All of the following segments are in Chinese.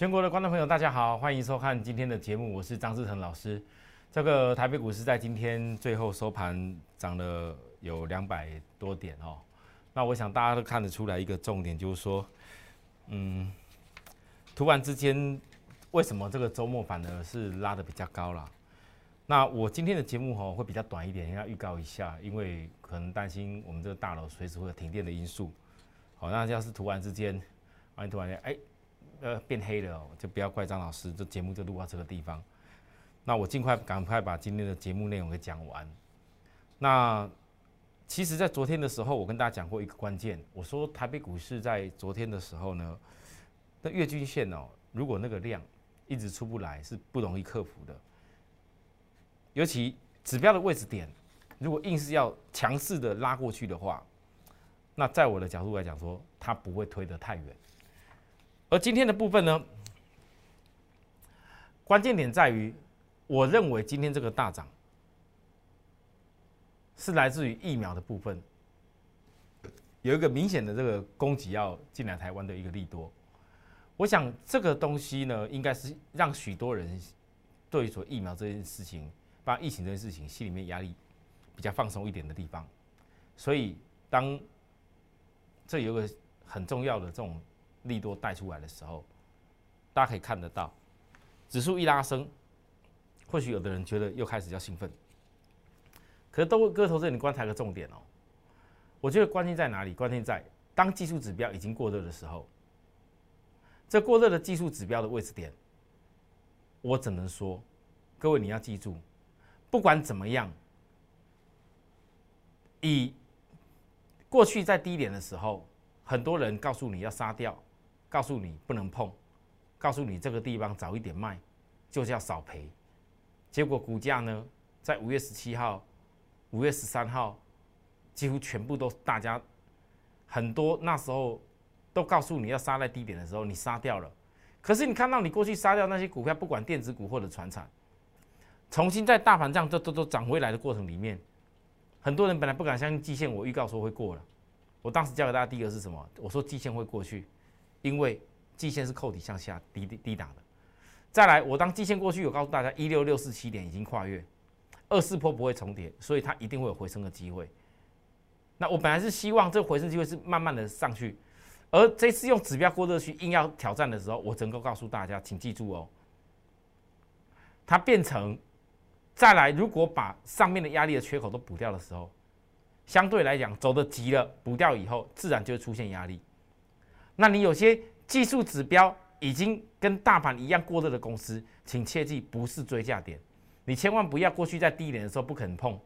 全国的观众朋友，大家好，欢迎收看今天的节目，我是张志成老师。这个台北股市在今天最后收盘涨了有两百多点哦。那我想大家都看得出来一个重点，就是说，嗯，突然之间为什么这个周末反而是拉的比较高了？那我今天的节目哈会比较短一点，要预告一下，因为可能担心我们这个大楼随时会有停电的因素。好，那要是突然之间，啊，突然间，哎。呃，变黑了哦，就不要怪张老师，这节目就录到这个地方。那我尽快赶快把今天的节目内容给讲完。那其实，在昨天的时候，我跟大家讲过一个关键，我说台北股市在昨天的时候呢，那月均线哦，如果那个量一直出不来，是不容易克服的。尤其指标的位置点，如果硬是要强势的拉过去的话，那在我的角度来讲说，它不会推得太远。而今天的部分呢，关键点在于，我认为今天这个大涨是来自于疫苗的部分，有一个明显的这个供给要进来台湾的一个利多。我想这个东西呢，应该是让许多人对于说疫苗这件事情，把疫情这件事情心里面压力比较放松一点的地方。所以当这有个很重要的这种。利多带出来的时候，大家可以看得到，指数一拉升，或许有的人觉得又开始要兴奋。可是都各位投资人，你观察个重点哦，我觉得关键在哪里？关键在当技术指标已经过热的时候，这过热的技术指标的位置点，我只能说，各位你要记住，不管怎么样，以过去在低点的时候，很多人告诉你要杀掉。告诉你不能碰，告诉你这个地方早一点卖，就是要少赔。结果股价呢，在五月十七号、五月十三号，几乎全部都大家很多那时候都告诉你要杀在低点的时候，你杀掉了。可是你看到你过去杀掉那些股票，不管电子股或者船产，重新在大盘这样都都都涨回来的过程里面，很多人本来不敢相信季线，我预告说会过了。我当时教给大家第一个是什么？我说季线会过去。因为季线是扣底向下低低低档的，再来，我当季线过去，有告诉大家一六六四七点已经跨越，二四波不会重叠，所以它一定会有回升的机会。那我本来是希望这个回升机会是慢慢的上去，而这次用指标过热区硬要挑战的时候，我能够告诉大家，请记住哦，它变成再来，如果把上面的压力的缺口都补掉的时候，相对来讲走的急了，补掉以后，自然就会出现压力。那你有些技术指标已经跟大盘一样过热的公司，请切记不是追价点，你千万不要过去在低点的时候不肯碰，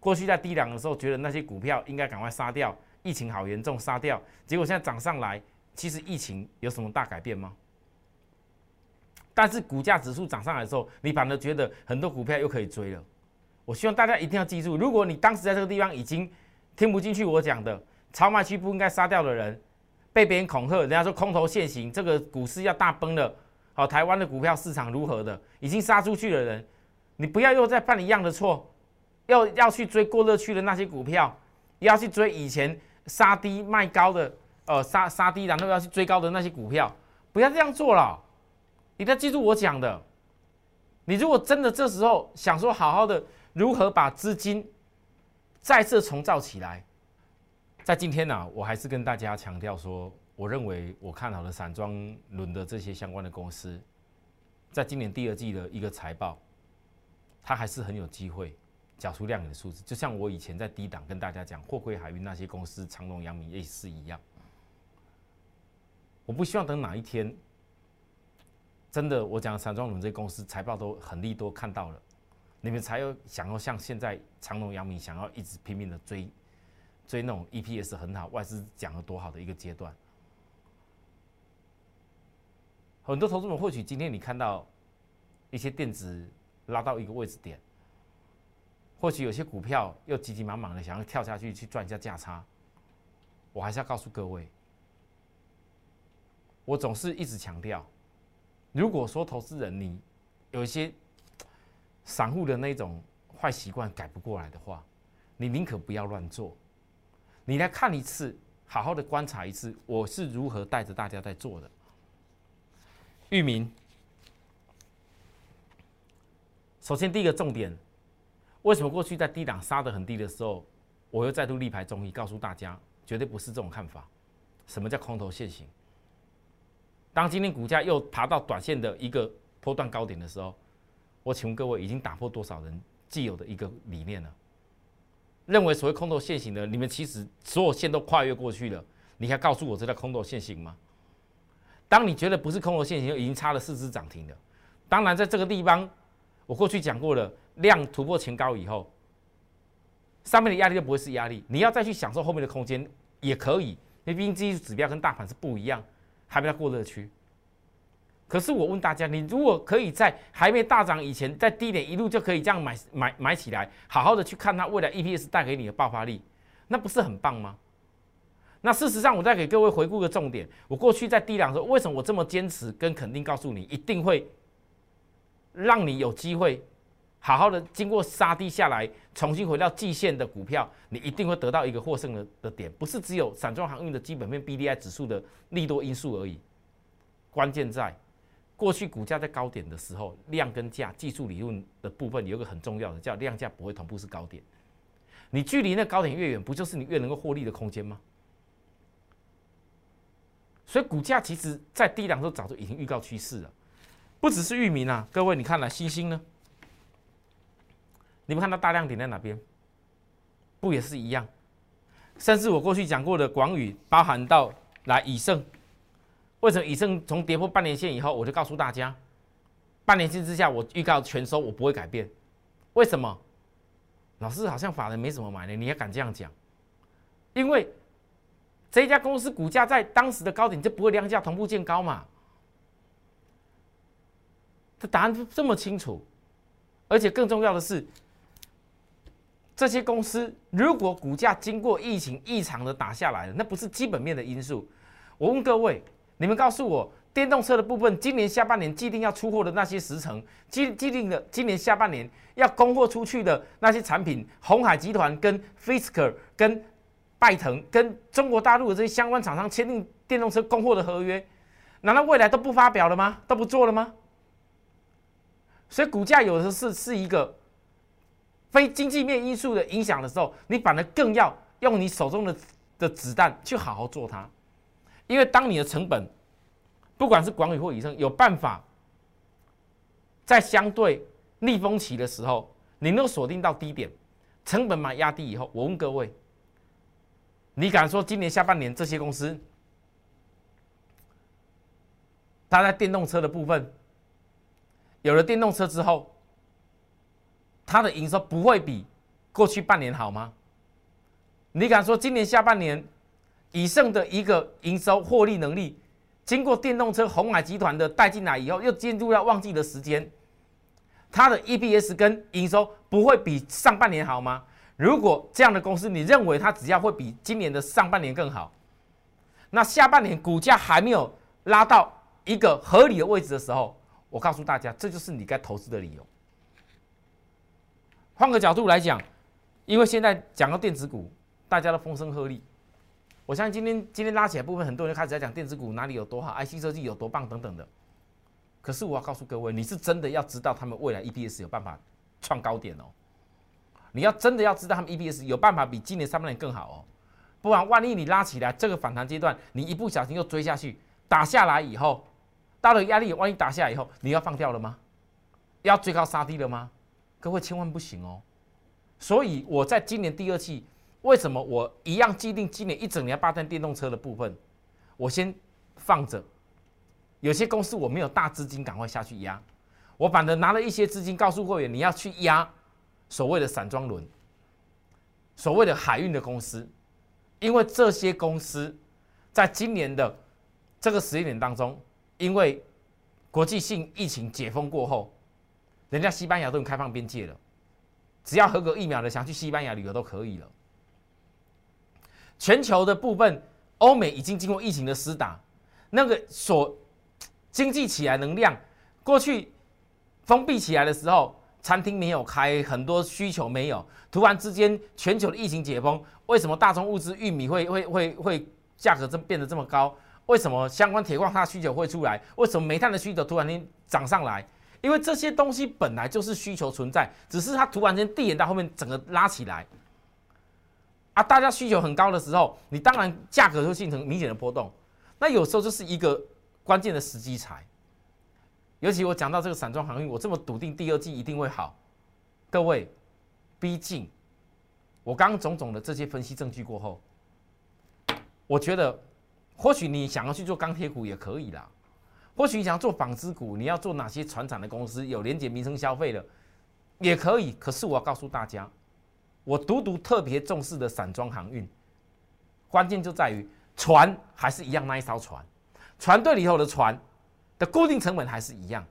过去在低档的时候觉得那些股票应该赶快杀掉，疫情好严重杀掉，结果现在涨上来，其实疫情有什么大改变吗？但是股价指数涨上来的时候，你反而觉得很多股票又可以追了。我希望大家一定要记住，如果你当时在这个地方已经听不进去我讲的，超卖区不应该杀掉的人。被别人恐吓，人家说空头现行，这个股市要大崩了。好，台湾的股票市场如何的？已经杀出去的人，你不要又再犯一样的错，要要去追过热区的那些股票，要去追以前杀低卖高的，呃，杀杀低然后要去追高的那些股票，不要这样做了。你要记住我讲的。你如果真的这时候想说好好的如何把资金再次重造起来。在今天呢，我还是跟大家强调说，我认为我看好的散装轮的这些相关的公司，在今年第二季的一个财报，它还是很有机会缴出亮眼的数字。就像我以前在低档跟大家讲，货柜海运那些公司，长隆、阳明也是一样。我不希望等哪一天，真的我讲散装轮这些公司财报都很利多看到了，你们才有想要像现在长隆、阳明想要一直拼命的追。追那种 EPS 很好，外资讲了多好的一个阶段，很多投资者或许今天你看到一些电子拉到一个位置点，或许有些股票又急急忙忙的想要跳下去去赚一下价差，我还是要告诉各位，我总是一直强调，如果说投资人你有一些散户的那种坏习惯改不过来的话，你宁可不要乱做。你来看一次，好好的观察一次，我是如何带着大家在做的。域名。首先第一个重点，为什么过去在低档杀的很低的时候，我又再度力排中医，告诉大家绝对不是这种看法。什么叫空头现行？当今天股价又爬到短线的一个波段高点的时候，我请问各位，已经打破多少人既有的一个理念了？认为所谓空头现行的，你们其实所有线都跨越过去了，你还告诉我这叫空头现行吗？当你觉得不是空头现行，已经差了四只涨停了。当然，在这个地方，我过去讲过了，量突破前高以后，上面的压力就不会是压力，你要再去享受后面的空间也可以，因为毕竟技术指标跟大盘是不一样，还没到过热区。可是我问大家，你如果可以在还没大涨以前，在低点一路就可以这样买买买起来，好好的去看它未来 EPS 带给你的爆发力，那不是很棒吗？那事实上，我再给各位回顾个重点，我过去在低档的时候，为什么我这么坚持跟肯定告诉你，一定会让你有机会好好的经过杀低下来，重新回到季线的股票，你一定会得到一个获胜的的点，不是只有散装航运的基本面 BDI 指数的利多因素而已，关键在。过去股价在高点的时候，量跟价技术理论的部分有一个很重要的，叫量价不会同步是高点。你距离那高点越远，不就是你越能够获利的空间吗？所以股价其实在低档时候早就已经预告趋势了，不只是域名啊，各位你看了星星呢？你们看到大量点在哪边？不也是一样？甚至我过去讲过的广宇，包含到来以盛。为什么以盛从跌破半年线以后，我就告诉大家，半年线之下，我预告全收，我不会改变。为什么？老师好像法人没什么买呢，你也敢这样讲？因为这家公司股价在当时的高点就不会量价同步见高嘛。这答案这么清楚，而且更重要的是，这些公司如果股价经过疫情异常的打下来了，那不是基本面的因素。我问各位。你们告诉我，电动车的部分，今年下半年既定要出货的那些时程，既既定的今年下半年要供货出去的那些产品，红海集团跟 Fisker、跟拜腾、跟中国大陆的这些相关厂商签订电动车供货的合约，难道未来都不发表了吗？都不做了吗？所以股价有的是是一个非经济面因素的影响的时候，你反而更要用你手中的的子弹去好好做它。因为当你的成本，不管是广宇或以上，有办法在相对逆风期的时候，你能够锁定到低点，成本嘛压低以后，我问各位，你敢说今年下半年这些公司，它在电动车的部分，有了电动车之后，它的营收不会比过去半年好吗？你敢说今年下半年？以上的一个营收获利能力，经过电动车红海集团的带进来以后，又进入到旺季的时间，它的 EPS 跟营收不会比上半年好吗？如果这样的公司，你认为它只要会比今年的上半年更好，那下半年股价还没有拉到一个合理的位置的时候，我告诉大家，这就是你该投资的理由。换个角度来讲，因为现在讲到电子股，大家都风声鹤唳。我相信今天今天拉起来部分，很多人开始在讲电子股哪里有多好，IC 设计有多棒等等的。可是我要告诉各位，你是真的要知道他们未来 EPS 有办法创高点哦。你要真的要知道他们 EPS 有办法比今年上半年更好哦。不然万一你拉起来这个反弹阶段，你一不小心又追下去，打下来以后，到了压力，万一打下来以后，你要放掉了吗？要追高杀低了吗？各位千万不行哦。所以我在今年第二季。为什么我一样既定今年一整年霸占电动车的部分，我先放着。有些公司我没有大资金赶快下去压，我反而拿了一些资金告诉会员你要去压所谓的散装轮、所谓的海运的公司，因为这些公司在今年的这个十一点当中，因为国际性疫情解封过后，人家西班牙都开放边界了，只要合格疫苗的想去西班牙旅游都可以了。全球的部分，欧美已经经过疫情的施打，那个所经济起来能量，过去封闭起来的时候，餐厅没有开，很多需求没有，突然之间全球的疫情解封，为什么大宗物资玉米会会会会价格这变得这么高？为什么相关铁矿它需求会出来？为什么煤炭的需求突然间涨上来？因为这些东西本来就是需求存在，只是它突然间递延到后面，整个拉起来。大家需求很高的时候，你当然价格会形成明显的波动。那有时候就是一个关键的时机才。尤其我讲到这个散装航运，我这么笃定第二季一定会好。各位，毕竟我刚刚种种的这些分析证据过后，我觉得或许你想要去做钢铁股也可以啦。或许你想要做纺织股，你要做哪些船厂的公司有连接民生消费的也可以。可是我要告诉大家，我独独特别重视的散装航运，关键就在于船还是一样那一艘船，船队里头的船的固定成本还是一样。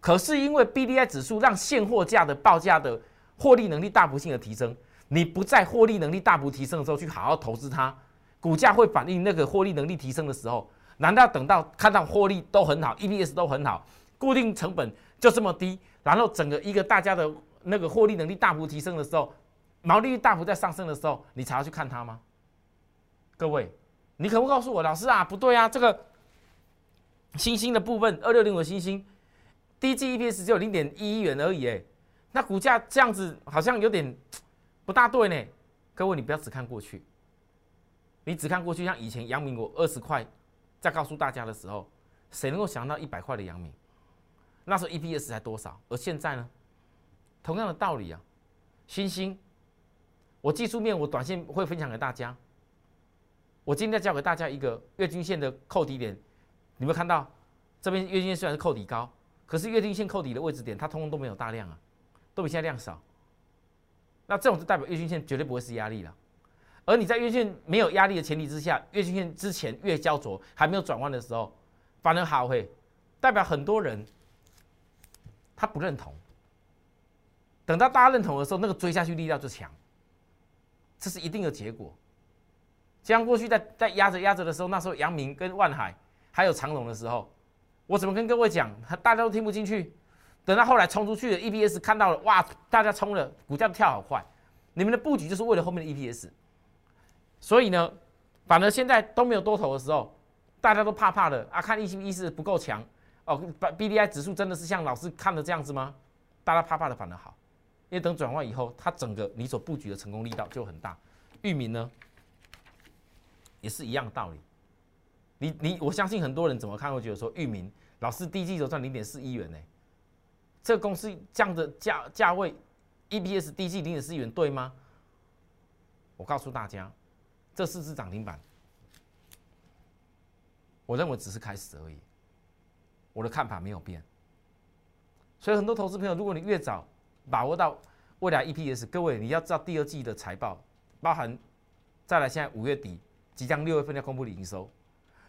可是因为 B D I 指数让现货价的报价的获利能力大幅性的提升，你不在获利能力大幅提升的时候去好好投资它，股价会反映那个获利能力提升的时候。难道等到看到获利都很好，EPS 都很好，固定成本就这么低，然后整个一个大家的那个获利能力大幅提升的时候，毛利率大幅在上升的时候，你才要去看它吗？各位，你可不告诉我，老师啊，不对啊，这个新兴的部分二六零五新兴，第一季 EPS 只有零点一亿元而已，哎，那股价这样子好像有点不大对呢。各位，你不要只看过去，你只看过去，像以前阳明我二十块。在告诉大家的时候，谁能够想到一百块的阳明？那时候 EPS 才多少？而现在呢？同样的道理啊，星星，我技术面我短线会分享给大家。我今天教给大家一个月均线的扣底点，你们看到？这边月均线虽然是扣底高，可是月均线扣底的位置点，它通通都没有大量啊，都比现在量少。那这种就代表月均线绝对不会是压力了。而你在月线没有压力的前提之下，月均线之前越焦灼还没有转弯的时候，反而好会代表很多人他不认同。等到大家认同的时候，那个追下去力量就强，这是一定的结果。像过去在在压着压着的时候，那时候阳明跟万海还有长隆的时候，我怎么跟各位讲，大家都听不进去。等到后来冲出去的 EPS 看到了，哇，大家冲了，股价跳好快。你们的布局就是为了后面的 EPS。所以呢，反而现在都没有多头的时候，大家都怕怕的啊，看意意识不够强哦。把 B D I 指数真的是像老师看的这样子吗？大家怕怕的反而好，因为等转换以后，它整个你所布局的成功力道就很大。域名呢，也是一样的道理。你你我相信很多人怎么看会觉得说，域名老师第一季就赚零点四亿元呢？这个公司这样的价价位，E B S 第一季零点四亿元对吗？我告诉大家。这四只涨停板，我认为只是开始而已。我的看法没有变，所以很多投资朋友，如果你越早把握到未来 EPS，各位你要知道第二季的财报，包含再来现在五月底即将六月份要公布的营收，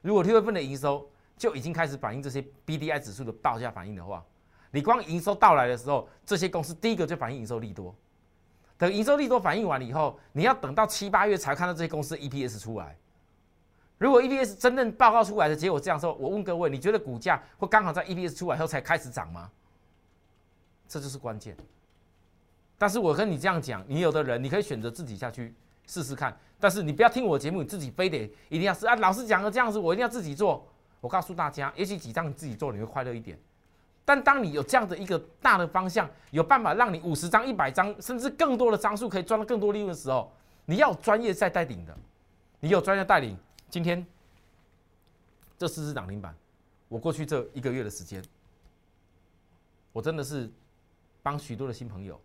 如果六月份的营收就已经开始反映这些 BDI 指数的报价反应的话，你光营收到来的时候，这些公司第一个就反映营收利多。等营收利多反应完了以后，你要等到七八月才看到这些公司 EPS 出来。如果 EPS 真正报告出来的结果这样说，我问各位，你觉得股价会刚好在 EPS 出来后才开始涨吗？这就是关键。但是我跟你这样讲，你有的人你可以选择自己下去试试看，但是你不要听我节目，你自己非得一定要是啊，老师讲的这样子，我一定要自己做。我告诉大家，也许几张你自己做你会快乐一点。但当你有这样的一个大的方向，有办法让你五十张、一百张，甚至更多的张数可以赚到更多利润的时候，你要专业在带领的，你有专业带领。今天这四只涨停板，我过去这一个月的时间，我真的是帮许多的新朋友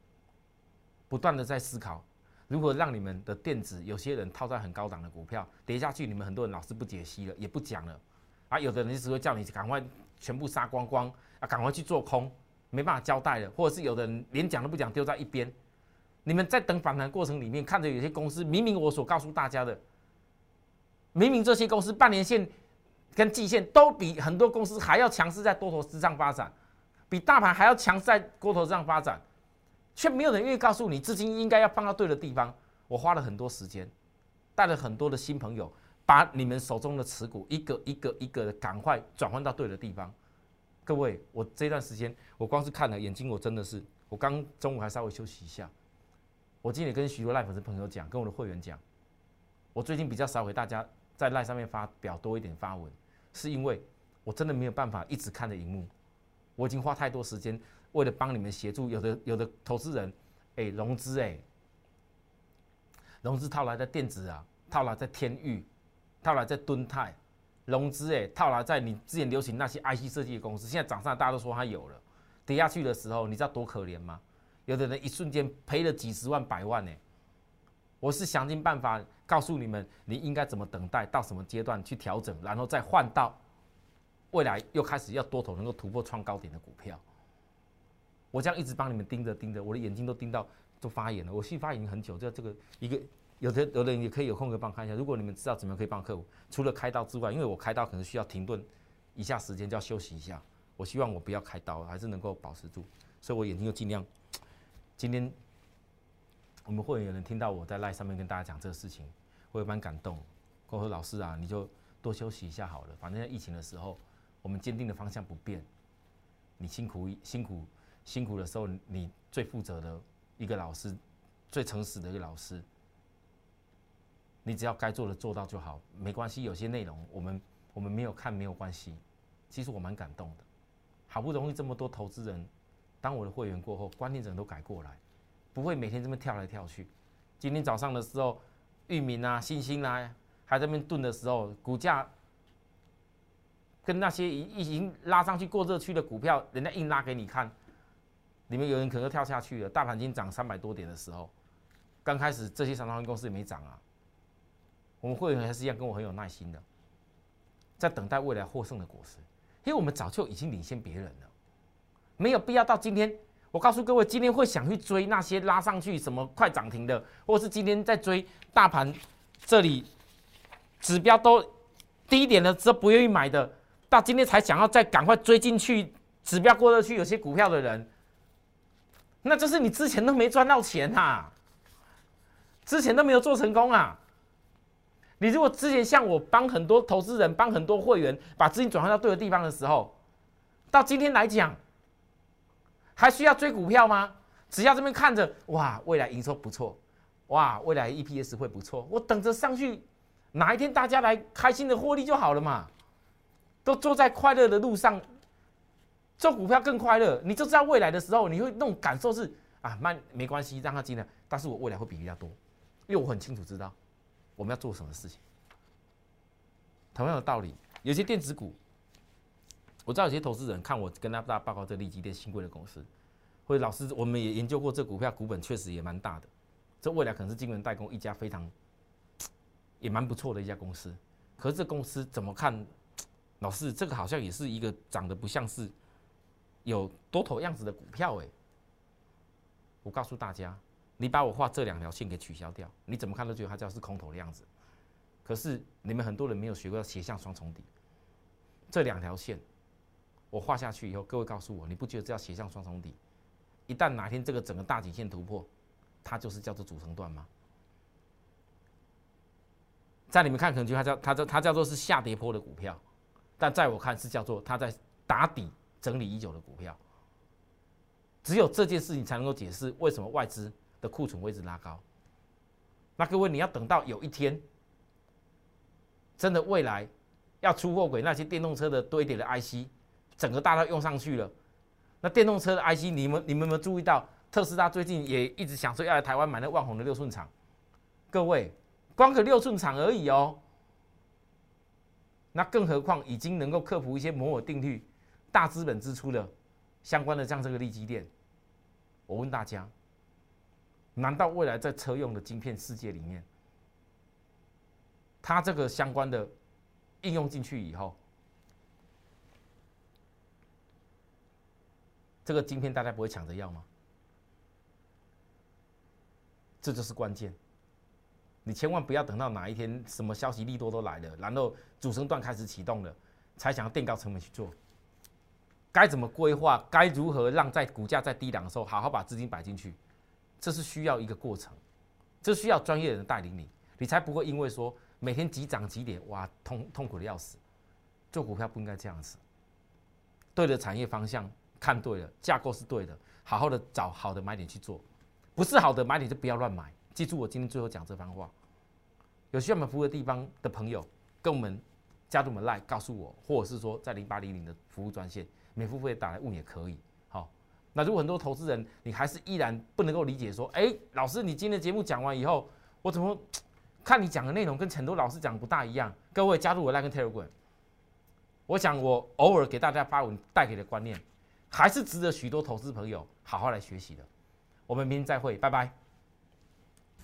不断的在思考，如何让你们的电子有些人套在很高档的股票跌下去，你们很多人老是不解析了，也不讲了，啊，有的人只会叫你赶快全部杀光光。啊，赶快去做空，没办法交代了，或者是有的人连讲都不讲，丢在一边。你们在等反弹过程里面，看着有些公司，明明我所告诉大家的，明明这些公司半年线跟季线都比很多公司还要强势，在多头之上发展，比大盘还要强势在多头上发展，却没有人愿意告诉你，资金应该要放到对的地方。我花了很多时间，带了很多的新朋友，把你们手中的持股一个一个一个的赶快转换到对的地方。各位，我这段时间我光是看了眼睛，我真的是，我刚中午还稍微休息一下。我今天跟许多赖粉丝朋友讲，跟我的会员讲，我最近比较少给大家在赖上面发表多一点发文，是因为我真的没有办法一直看着荧幕，我已经花太多时间为了帮你们协助，有的有的投资人，哎，融资哎，融资套来在电子啊，套来在天域，套来在敦泰，融资哎，套来在你之前流行那些 IC 设计的公司，现在涨上大家都说它有了，跌下去的时候，你知道多可怜吗？有的人一瞬间赔了几十万、百万呢。我是想尽办法告诉你们，你应该怎么等待，到什么阶段去调整，然后再换到未来又开始要多头能够突破创高点的股票。我这样一直帮你们盯着盯着，我的眼睛都盯到都发炎了。我心发炎很久，这这个一个有的有的人也可以有空可以帮看一下。如果你们知道怎么可以帮客户，除了开刀之外，因为我开刀可能需要停顿一下时间，就要休息一下。我希望我不要开刀，还是能够保持住，所以我眼睛就尽量。今天我们会有人听到我在赖上面跟大家讲这个事情，会蛮感动。跟我说老师啊，你就多休息一下好了。反正在疫情的时候，我们坚定的方向不变。你辛苦辛苦辛苦的时候，你最负责的一个老师，最诚实的一个老师，你只要该做的做到就好，没关系。有些内容我们我们没有看没有关系。其实我蛮感动的，好不容易这么多投资人。当我的会员过后，观念整个都改过来，不会每天这么跳来跳去。今天早上的时候，域名啊、星星啊，还在那边炖的时候，股价跟那些已已经拉上去过热区的股票，人家硬拉给你看，里面有人可能跳下去了。大盘已经涨三百多点的时候，刚开始这些长航公司也没涨啊。我们会员还是一样跟我很有耐心的，在等待未来获胜的果实，因为我们早就已经领先别人了。没有必要到今天，我告诉各位，今天会想去追那些拉上去什么快涨停的，或是今天在追大盘这里指标都低一点的，这不愿意买的，到今天才想要再赶快追进去指标过得去有些股票的人，那就是你之前都没赚到钱啊，之前都没有做成功啊。你如果之前像我帮很多投资人、帮很多会员把资金转换到对的地方的时候，到今天来讲。还需要追股票吗？只要这边看着，哇，未来营收不错，哇，未来 EPS 会不错，我等着上去，哪一天大家来开心的获利就好了嘛。都坐在快乐的路上，做股票更快乐。你就知道未来的时候，你会那种感受是啊，慢没关系，让他进来，但是我未来会比人家多，因为我很清楚知道我们要做什么事情。同样的道理，有些电子股。我知道有些投资人看我跟他大报告这利基电新贵的公司，或者老师我们也研究过这股票股本确实也蛮大的，这未来可能是金圆代工一家非常也蛮不错的一家公司。可是这公司怎么看？老师这个好像也是一个长得不像是有多头样子的股票哎。我告诉大家，你把我画这两条线给取消掉，你怎么看都觉得它叫是空头的样子。可是你们很多人没有学过斜向双重底，这两条线。我画下去以后，各位告诉我，你不觉得这叫斜向双重底？一旦哪天这个整个大颈线突破，它就是叫做主升段吗？在你们看，可能就它叫它叫它叫做是下跌坡的股票，但在我看是叫做它在打底整理已久的股票。只有这件事情才能够解释为什么外资的库存位置拉高。那各位，你要等到有一天，真的未来要出货轨那些电动车的堆叠的 IC。整个大套用上去了，那电动车的 IC，你们你们有没有注意到？特斯拉最近也一直想说要来台湾买那万宏的六寸厂。各位，光个六寸厂而已哦。那更何况已经能够克服一些摩尔定律、大资本支出的相关的像这个利基电。我问大家，难道未来在车用的晶片世界里面，它这个相关的应用进去以后？这个晶片大家不会抢着要吗？这就是关键。你千万不要等到哪一天什么消息利多都来了，然后主升段开始启动了，才想要垫高成本去做。该怎么规划？该如何让在股价在低档的时候好好把资金摆进去？这是需要一个过程，这需要专业人带领你，你才不会因为说每天急涨急跌，哇，痛痛苦的要死。做股票不应该这样子，对的产业方向。看对了，架构是对的，好好的找好的买点去做，不是好的买点就不要乱买。记住我今天最后讲这番话，有需要我们服务的地方的朋友，跟我们加入我们 Line 告诉我，或者是说在零八零零的服务专线免付费打来问也可以。好，那如果很多投资人你还是依然不能够理解说，哎，老师你今天的节目讲完以后，我怎么看你讲的内容跟很多老师讲不大一样？各位加入我 Line 跟 Telegram，我想我偶尔给大家发文带给的观念，还是值得许多投资朋友好好来学习的。我们明天再会，拜拜。